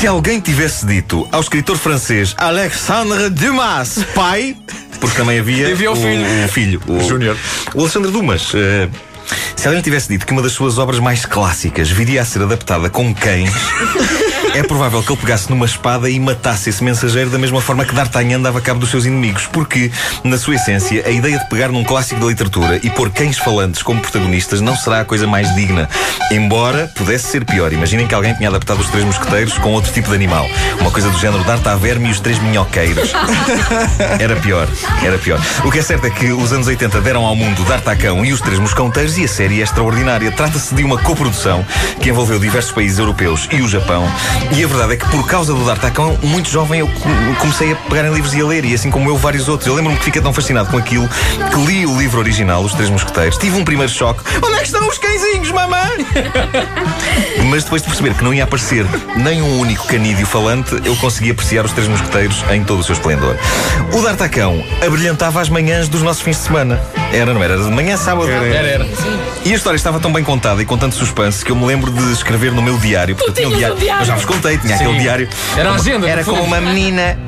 Se alguém tivesse dito ao escritor francês Alexandre Dumas, pai, porque também havia, Havia o filho. o, o filho, o Júnior. o Alexandre Dumas. eh, se alguém tivesse dito que uma das suas obras mais clássicas viria a ser adaptada com cães, é provável que ele pegasse numa espada e matasse esse mensageiro da mesma forma que D'Artagnan dava cabo dos seus inimigos. Porque, na sua essência, a ideia de pegar num clássico da literatura e pôr cães falantes como protagonistas não será a coisa mais digna. Embora pudesse ser pior. Imaginem que alguém tinha adaptado os Três Mosqueteiros com outro tipo de animal. Uma coisa do género D'Artaverme e os Três Minhoqueiros. Era pior, era pior. O que é certo é que os anos 80 deram ao mundo D'Artacão e os Três Mosconteiros e a série é extraordinária. Trata-se de uma coprodução que envolveu diversos países europeus e o Japão. E a verdade é que por causa do D'Artacão, muito jovem eu co- comecei a pegar em livros e a ler, e assim como eu, vários outros. Eu lembro-me que fiquei tão fascinado com aquilo que li o livro original, Os Três Mosqueteiros. Tive um primeiro choque. Onde é que estão os cãezinhos, mamãe? Mas depois de perceber que não ia aparecer nem um único canídeo falante, eu consegui apreciar os Três Mosqueteiros em todo o seu esplendor. O D'Artacão abrilhantava as manhãs dos nossos fins de semana. Era, não era? Era de manhã, sábado. Era, era. E a história estava tão bem contada e com tanto suspense que eu me lembro de escrever no meu diário. Porque eu tinha um um diário? Eu já vos contei, tinha Sim. aquele diário. Era a agenda, Era como uma menina.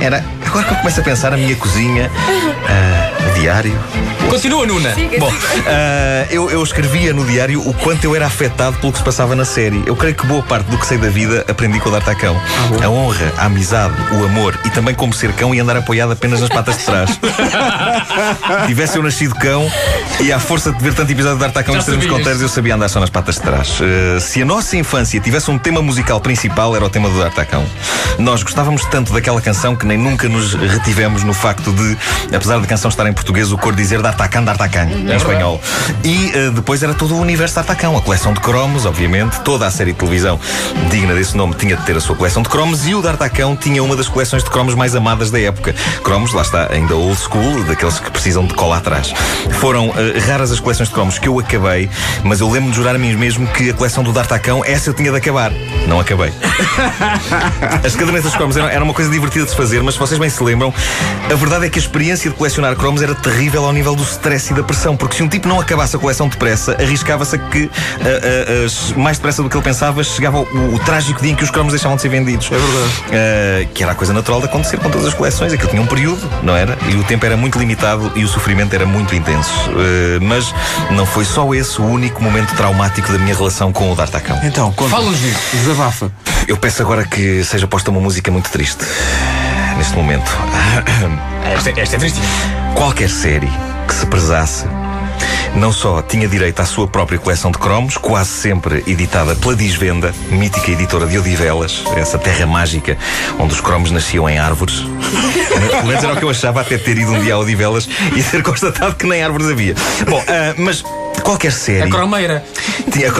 Era. Agora que eu começo a pensar, a minha cozinha, o diário. Continua, Nuna. Bom, ah, eu, eu escrevia no diário o quanto eu era afetado pelo que se passava na série. Eu creio que boa parte do que sei da vida aprendi com o D'Artacão. a honra, a amizade, o amor e também como ser cão e andar apoiado apenas nas patas de trás. Tivesse eu nascido cão e à força de ver tanto episódio de D'Artacão nos termos conteiros eu sabia andar só nas patas de trás. Ah, se a nossa infância tivesse um tema musical principal era o tema do D'Artacão. Nós gostávamos tanto daquela canção que nem nunca nos retivemos no facto de, apesar da canção estar em português, o cor dizer D'Artacan, D'Artacan, em espanhol. E eh, depois era todo o universo D'Artacan, a coleção de cromos, obviamente, toda a série de televisão digna desse nome tinha de ter a sua coleção de cromos e o D'Artacan tinha uma das coleções de cromos mais amadas da época. Cromos, lá está, ainda old school, daqueles que precisam de cola atrás. Foram eh, raras as coleções de cromos que eu acabei, mas eu lembro de jurar a mim mesmo que a coleção do D'Artacan, essa eu tinha de acabar. Não acabei. As cadernetas de cromos eram, era uma coisa divertida de se fazer, mas se vocês bem se lembram, a verdade é que a experiência de colecionar cromos era terrível ao nível do stress e da pressão, porque se um tipo não acabasse a coleção depressa, arriscava-se a que, mais depressa do que ele pensava, chegava o, o trágico dia em que os cromos deixavam de ser vendidos. É verdade. que era a coisa natural de acontecer com todas as coleções. Aquilo tinha um período, não era? E o tempo era muito limitado e o sofrimento era muito intenso. Ah, mas não foi só esse o único momento traumático da minha relação com o D'Artacão. Então. Fala-nos disso. Desabafa. Eu peço agora que seja posta uma música muito triste neste momento. Esta, esta é tristinha. Qualquer série que se prezasse não só tinha direito à sua própria coleção de cromos, quase sempre editada pela Disvenda, mítica editora de Odivelas, essa terra mágica onde os cromos nasciam em árvores. Pelo menos era o que eu achava até ter ido um dia a Odivelas e ter constatado que nem árvores havia. Bom, ah, mas qualquer série. A cromeira. Tinha. A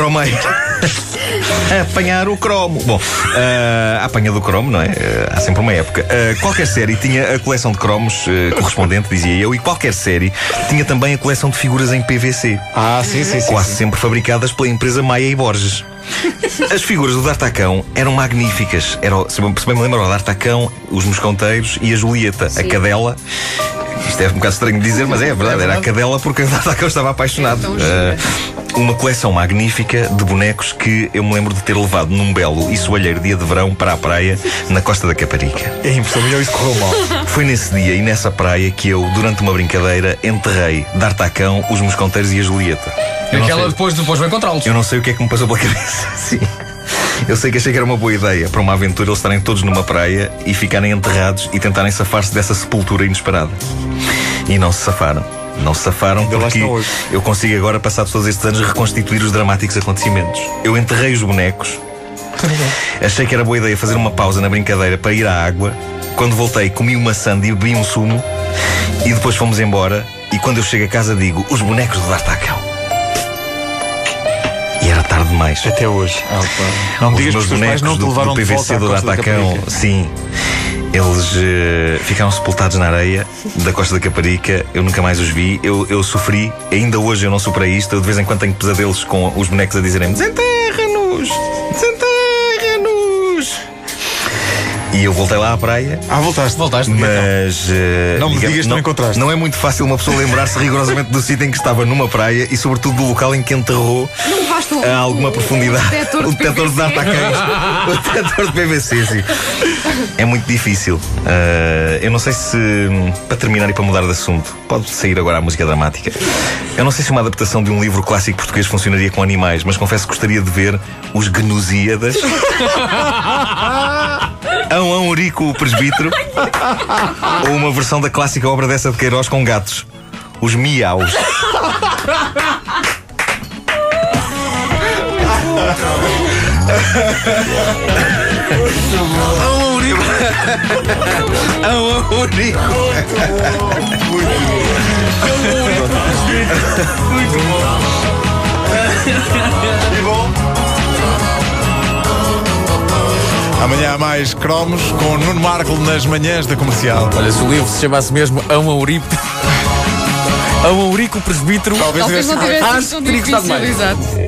apanhar o cromo. Bom, ah, a apanha do cromo, não é? Ah, há sempre uma época. Ah, qualquer série tinha a coleção de cromos correspondente, dizia eu, e qualquer série tinha também a coleção de figuras em PVC. Ah, sim, sim, sim. Quase sempre fabricadas pela empresa Maia e Borges. As figuras do D'Artacão eram magníficas. Era, se bem se bem me lembro, o D'Artacão, os Mosconteiros e a Julieta, a cadela. Isto é um bocado estranho de dizer, mas é, a verdade. Era a cadela porque o D'Artacão estava apaixonado. Ah, uma coleção magnífica de bonecos que eu me lembro de ter levado num belo e soalheiro dia de verão para a praia na costa da Caparica. É impressão melhor isso correu mal. Foi nesse dia e nessa praia que eu, durante uma brincadeira, enterrei D'Artacão, os Mosconteiros e a Julieta. Eu Aquela sei- depois, depois vai encontrá-los. eu não sei o que é que me passou pela cabeça. Sim. Eu sei que achei que era uma boa ideia para uma aventura eles estarem todos numa praia e ficarem enterrados e tentarem safar-se dessa sepultura inesperada. E não se safaram. Não se safaram Ainda porque eu consigo agora, passados todos estes anos, reconstituir os dramáticos acontecimentos. Eu enterrei os bonecos. Achei que era boa ideia fazer uma pausa na brincadeira para ir à água. Quando voltei, comi uma sanda e bebi um sumo. E depois fomos embora. E quando eu chego a casa, digo: os bonecos do D'Artacão. Tarde demais. Até hoje. Não me Os digas que meus os pais bonecos não te do, levaram do volta PVC do Caparica. sim. Eles eh, ficaram sepultados na areia da Costa da Caparica. Eu nunca mais os vi. Eu, eu sofri. Ainda hoje eu não superei isto. Eu de vez em quando tenho pesadelos com os bonecos a dizerem Desenterra-nos! Desenterra-nos! E eu voltei lá à praia. Ah, voltaste. Voltaste. Mas. eh, Não me digamos, digas que não encontraste. Não é muito fácil uma pessoa lembrar-se rigorosamente do sítio em que estava numa praia e, sobretudo, do local em que enterrou Não basta o- a alguma o- profundidade. o detector de o detector de PVC. datacães. o detector de PVC, sim. É muito difícil. Eh, eu não sei se. Para terminar e para mudar de assunto, pode sair agora a música dramática. Eu não sei se uma adaptação de um livro clássico português funcionaria com animais, mas confesso que gostaria de ver os Gnusíadas. Ão Ão Urico o Presbítero ou uma versão da clássica obra dessa de Queiroz com gatos. Os miaus. Ão Urico. Ão Urico. Amanhã há mais cromos com Nuno Marco nas manhãs da comercial. Olha, se o livro se chamasse mesmo Ão Aurico. Ão Aurico Presbítero. Talvez Talvez não tivesse- Acho sido tão que exato.